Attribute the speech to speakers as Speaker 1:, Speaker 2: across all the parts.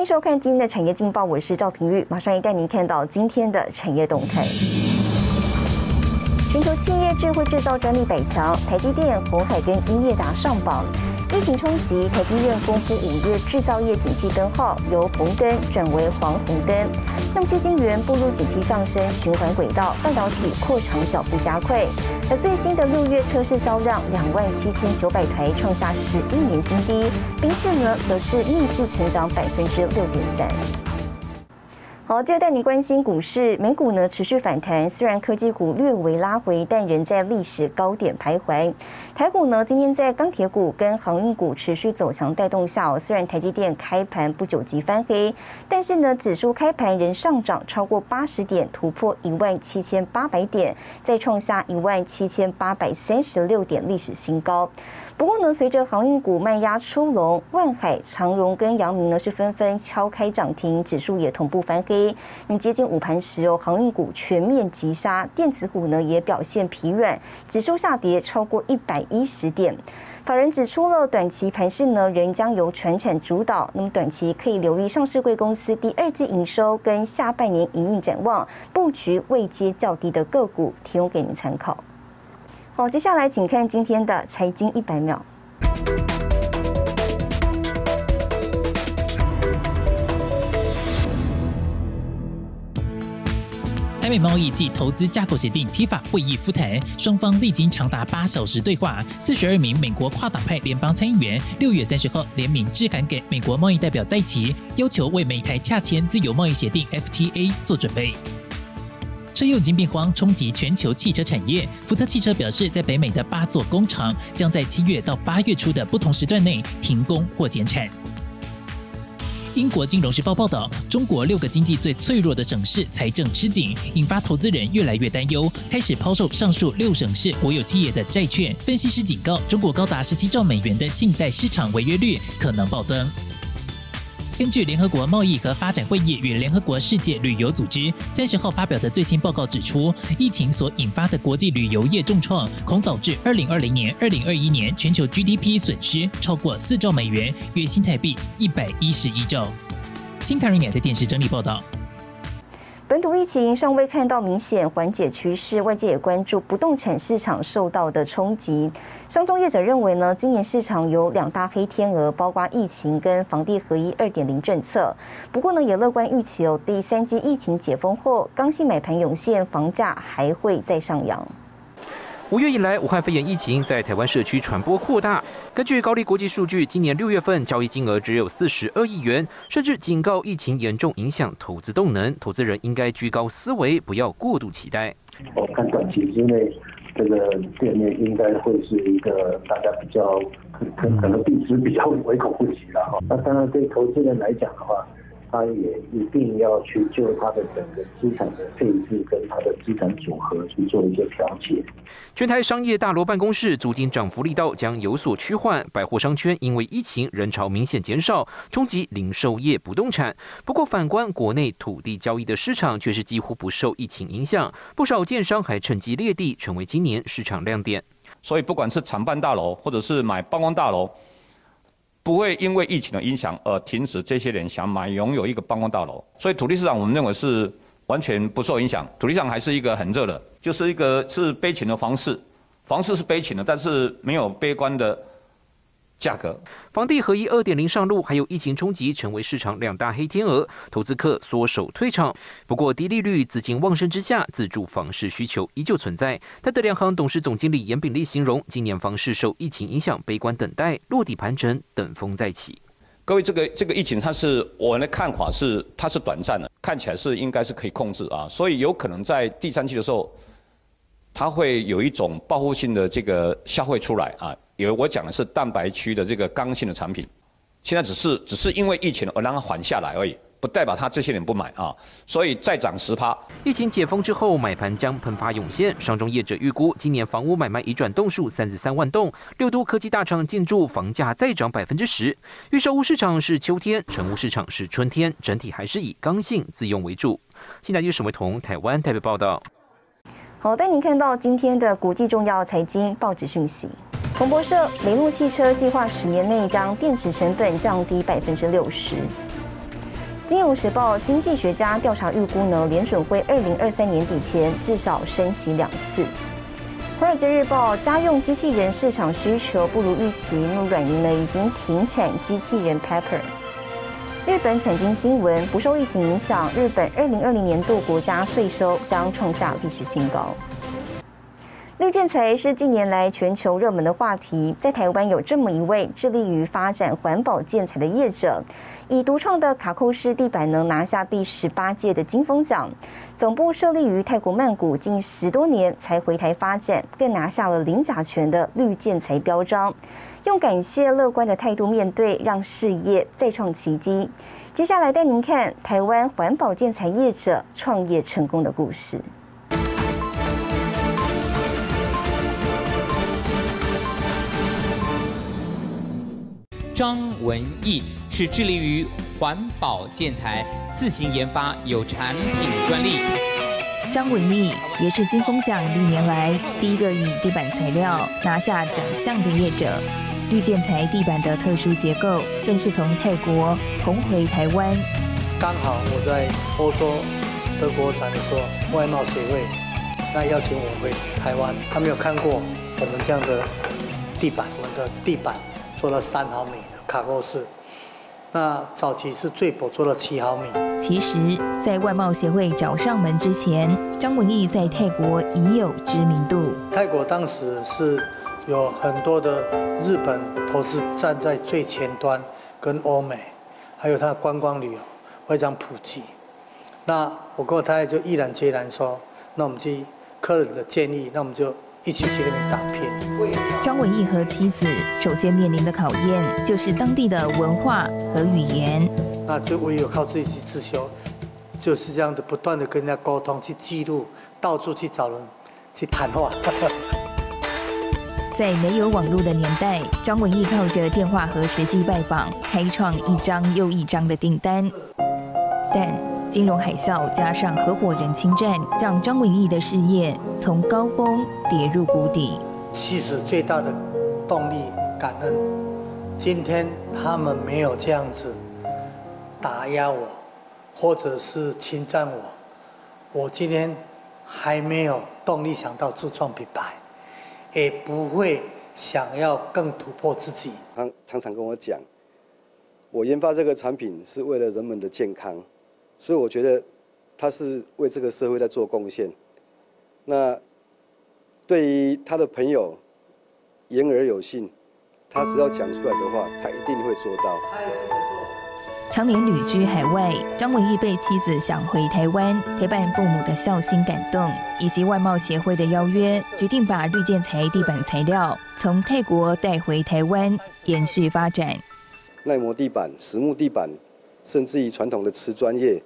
Speaker 1: 欢迎收看今天的产业劲报，我是赵廷玉，马上带您看到今天的产业动态。全球企业智慧制造专利百强，台积电、鸿海跟英业达上榜。疫情冲击，台积电公布五月制造业景气灯号由红灯转为黄红灯。那么，些晶圆步入景气上升循环轨道，半导体扩厂脚步加快。而最新的六月车市销量两万七千九百台，创下十一年新低。宾士呢，则是逆势成长百分之六点三。好，接着带您关心股市，美股呢持续反弹，虽然科技股略微拉回，但仍在历史高点徘徊。台股呢今天在钢铁股跟航运股持续走强带动下，虽然台积电开盘不久即翻黑，但是呢指数开盘仍上涨超过八十点，突破一万七千八百点，再创下一万七千八百三十六点历史新高。不过呢，随着航运股卖压出笼，万海、长荣跟阳明呢是纷纷敲开涨停，指数也同步翻黑。那接近午盘时哦，航运股全面急杀，电子股呢也表现疲软，指数下跌超过一百一十点。法人指出了短期盘势呢仍将由全产主导，那么短期可以留意上市贵公司第二季营收跟下半年营运展望，布局未接较低的个股，提供给您参考。好，接下来请看今天的财经一百秒。
Speaker 2: 台美贸易及投资架构协定 （TIFA） 会议复谈，双方历经长达八小时对话。四十二名美国跨党派联邦参议员六月三十号联名致函给美国贸易代表戴奇，要求为美台洽签自由贸易协定 （FTA） 做准备。车用晶片荒冲击全球汽车产业。福特汽车表示，在北美的八座工厂将在七月到八月初的不同时段内停工或减产。英国金融时报报道，中国六个经济最脆弱的省市财政吃紧，引发投资人越来越担忧，开始抛售上述六省市国有企业的债券。分析师警告，中国高达十七兆美元的信贷市场违约率可能暴增。根据联合国贸易和发展会议与联合国世界旅游组织三十号发表的最新报告指出，疫情所引发的国际旅游业重创，恐导致二零二零年、二零二一年全球 GDP 损失超过四兆美元，约新台币一百一十一兆。新唐人亚的电视整理报道。
Speaker 1: 本土疫情尚未看到明显缓解趋势，外界也关注不动产市场受到的冲击。商中业者认为呢，今年市场有两大黑天鹅，包括疫情跟房地合一二点零政策。不过呢，也乐观预期哦，第三季疫情解封后，刚性买盘涌现，房价还会再上扬。
Speaker 3: 五月以来，武汉肺炎疫情在台湾社区传播扩大。根据高丽国际数据，今年六月份交易金额只有四十二亿元，甚至警告疫情严重影响投资动能，投资人应该居高思维，不要过度期待。
Speaker 4: 我看短期之内，这个店面应该会是一个大家比较可可能币值比较唯恐不及了哈。那当然对投资人来讲的话。他也一定要去就他的整个资产的配置跟他的资产组合去做一些调节。
Speaker 3: 全台商业大楼办公室租金涨幅力道将有所趋缓，百货商圈因为疫情人潮明显减少，冲击零售业不动产。不过反观国内土地交易的市场却是几乎不受疫情影响，不少建商还趁机裂地，成为今年市场亮点。
Speaker 5: 所以不管是长办大楼或者是买办公大楼。不会因为疫情的影响而停止这些人想买拥有一个办公大楼，所以土地市场我们认为是完全不受影响，土地上还是一个很热的，就是一个是悲情的房市，房市是悲情的，但是没有悲观的。价格，
Speaker 3: 房地合一二点零上路，还有疫情冲击，成为市场两大黑天鹅，投资客缩手退场。不过低利率、资金旺盛之下，自住房市需求依旧存在。泰德两行董事总经理严炳立形容，今年房市受疫情影响，悲观等待落地盘整，等风再起。
Speaker 5: 各位，这个这个疫情，它是我的看法是，它是短暂的，看起来是应该是可以控制啊，所以有可能在第三季的时候，它会有一种报复性的这个消费出来啊。因为我讲的是蛋白区的这个刚性的产品，现在只是只是因为疫情而让它缓下来而已，不代表他这些年不买啊，所以再涨十趴。
Speaker 3: 疫情解封之后，买盘将喷发涌现。商中业者预估，今年房屋买卖已转动数三十三万栋，六都科技大厂进驻，房价再涨百分之十。预售屋市场是秋天，成屋市场是春天，整体还是以刚性自用为主。现在由沈维彤台湾台北报道。
Speaker 1: 好，带您看到今天的国际重要财经报纸讯息。彭博社，雷诺汽车计划十年内将电池成本降低百分之六十。金融时报经济学家调查预估呢，联准会二零二三年底前至少升息两次。华尔街日报家用机器人市场需求不如预期，那软银呢已经停产机器人 Pepper。日本产经新闻不受疫情影响，日本二零二零年度国家税收将创下历史新高。绿建材是近年来全球热门的话题，在台湾有这么一位致力于发展环保建材的业者，以独创的卡扣式地板能拿下第十八届的金风奖。总部设立于泰国曼谷，近十多年才回台发展，更拿下了零甲醛的绿建材标章。用感谢乐观的态度面对，让事业再创奇迹。接下来带您看台湾环保建材业者创业成功的故事。
Speaker 6: 张文义是致力于环保建材，自行研发有产品专利。
Speaker 7: 张文义也是金风奖历年来第一个以地板材料拿下奖项的业者。绿建材地板的特殊结构，更是从泰国红回台湾。
Speaker 8: 刚好我在欧洲德国展的时候，外贸协会那邀请我回台湾，他没有看过我们这样的地板，我们的地板做了三毫米的。卡扣式，那早期是最薄做了七毫米。
Speaker 7: 其实，在外贸协会找上门之前，张文义在泰国已有知名度。
Speaker 8: 泰国当时是有很多的日本投资站在最前端，跟欧美，还有它观光旅游非常普及。那我跟我太太就毅然决然说，那我们去客人的建议，那我们就。一起去那边打拼。
Speaker 7: 张文义和妻子首先面临的考验就是当地的文化和语言。
Speaker 8: 那就唯有靠自己去自修，就是这样的不断的跟人家沟通，去记录，到处去找人去谈话。
Speaker 7: 在没有网络的年代，张文义靠着电话和实际拜访，开创一张又一张的订单。但金融海啸加上合伙人侵占，让张文义的事业从高峰跌入谷底。
Speaker 8: 其实最大的动力感恩，今天他们没有这样子打压我，或者是侵占我，我今天还没有动力想到自创品牌，也不会想要更突破自己。
Speaker 9: 他常常跟我讲，我研发这个产品是为了人们的健康。所以我觉得他是为这个社会在做贡献。那对于他的朋友言而有信，他只要讲出来的话，他一定会做到。
Speaker 7: 常年旅居海外，张文义被妻子想回台湾陪伴父母的孝心感动，以及外贸协会的邀约，决定把绿建材地板材料从泰国带回台湾，延续发展。
Speaker 9: 耐磨地板、实木地板，甚至于传统的瓷砖业。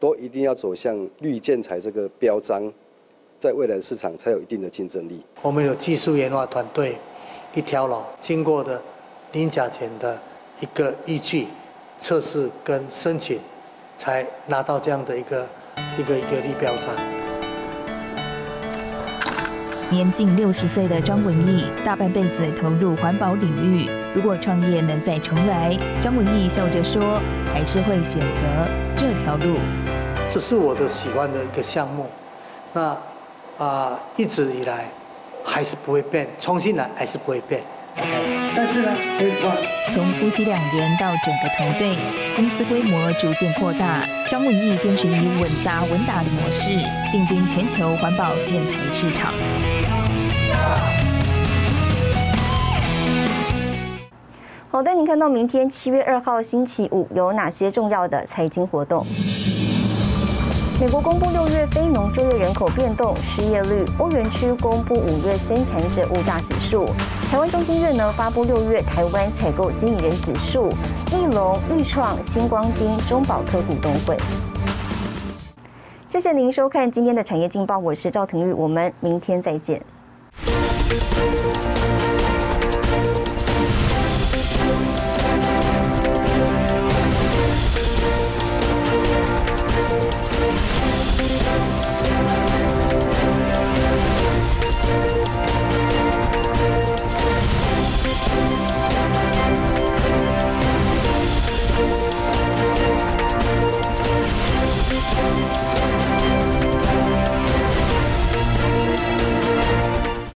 Speaker 9: 都一定要走向绿建材这个标章，在未来的市场才有一定的竞争力。
Speaker 8: 我们有技术研发团队，一条龙经过的零甲醛的一个依据测试跟申请，才拿到这样的一个一个一个绿标章。
Speaker 7: 年近六十岁的张文义，大半辈子投入环保领域。如果创业能再重来，张文义笑着说，还是会选择这条路。
Speaker 8: 这是我的喜欢的一个项目，那啊一直以来还是不会变，重新来还是不会变。但是呢，
Speaker 7: 从夫妻两人到整个团队，公司规模逐渐扩大。张文义坚持以稳扎稳打的模式进军全球环保建材市场。
Speaker 1: 好的，您看到明天七月二号星期五有哪些重要的财经活动？美国公布六月非农就业人口变动、失业率；欧元区公布五月生产者物价指数；台湾中金院呢发布六月台湾采购经理人指数；翼龙、裕创、星光金、中保科股东会。谢谢您收看今天的产业劲报，我是赵廷玉，我们明天再见。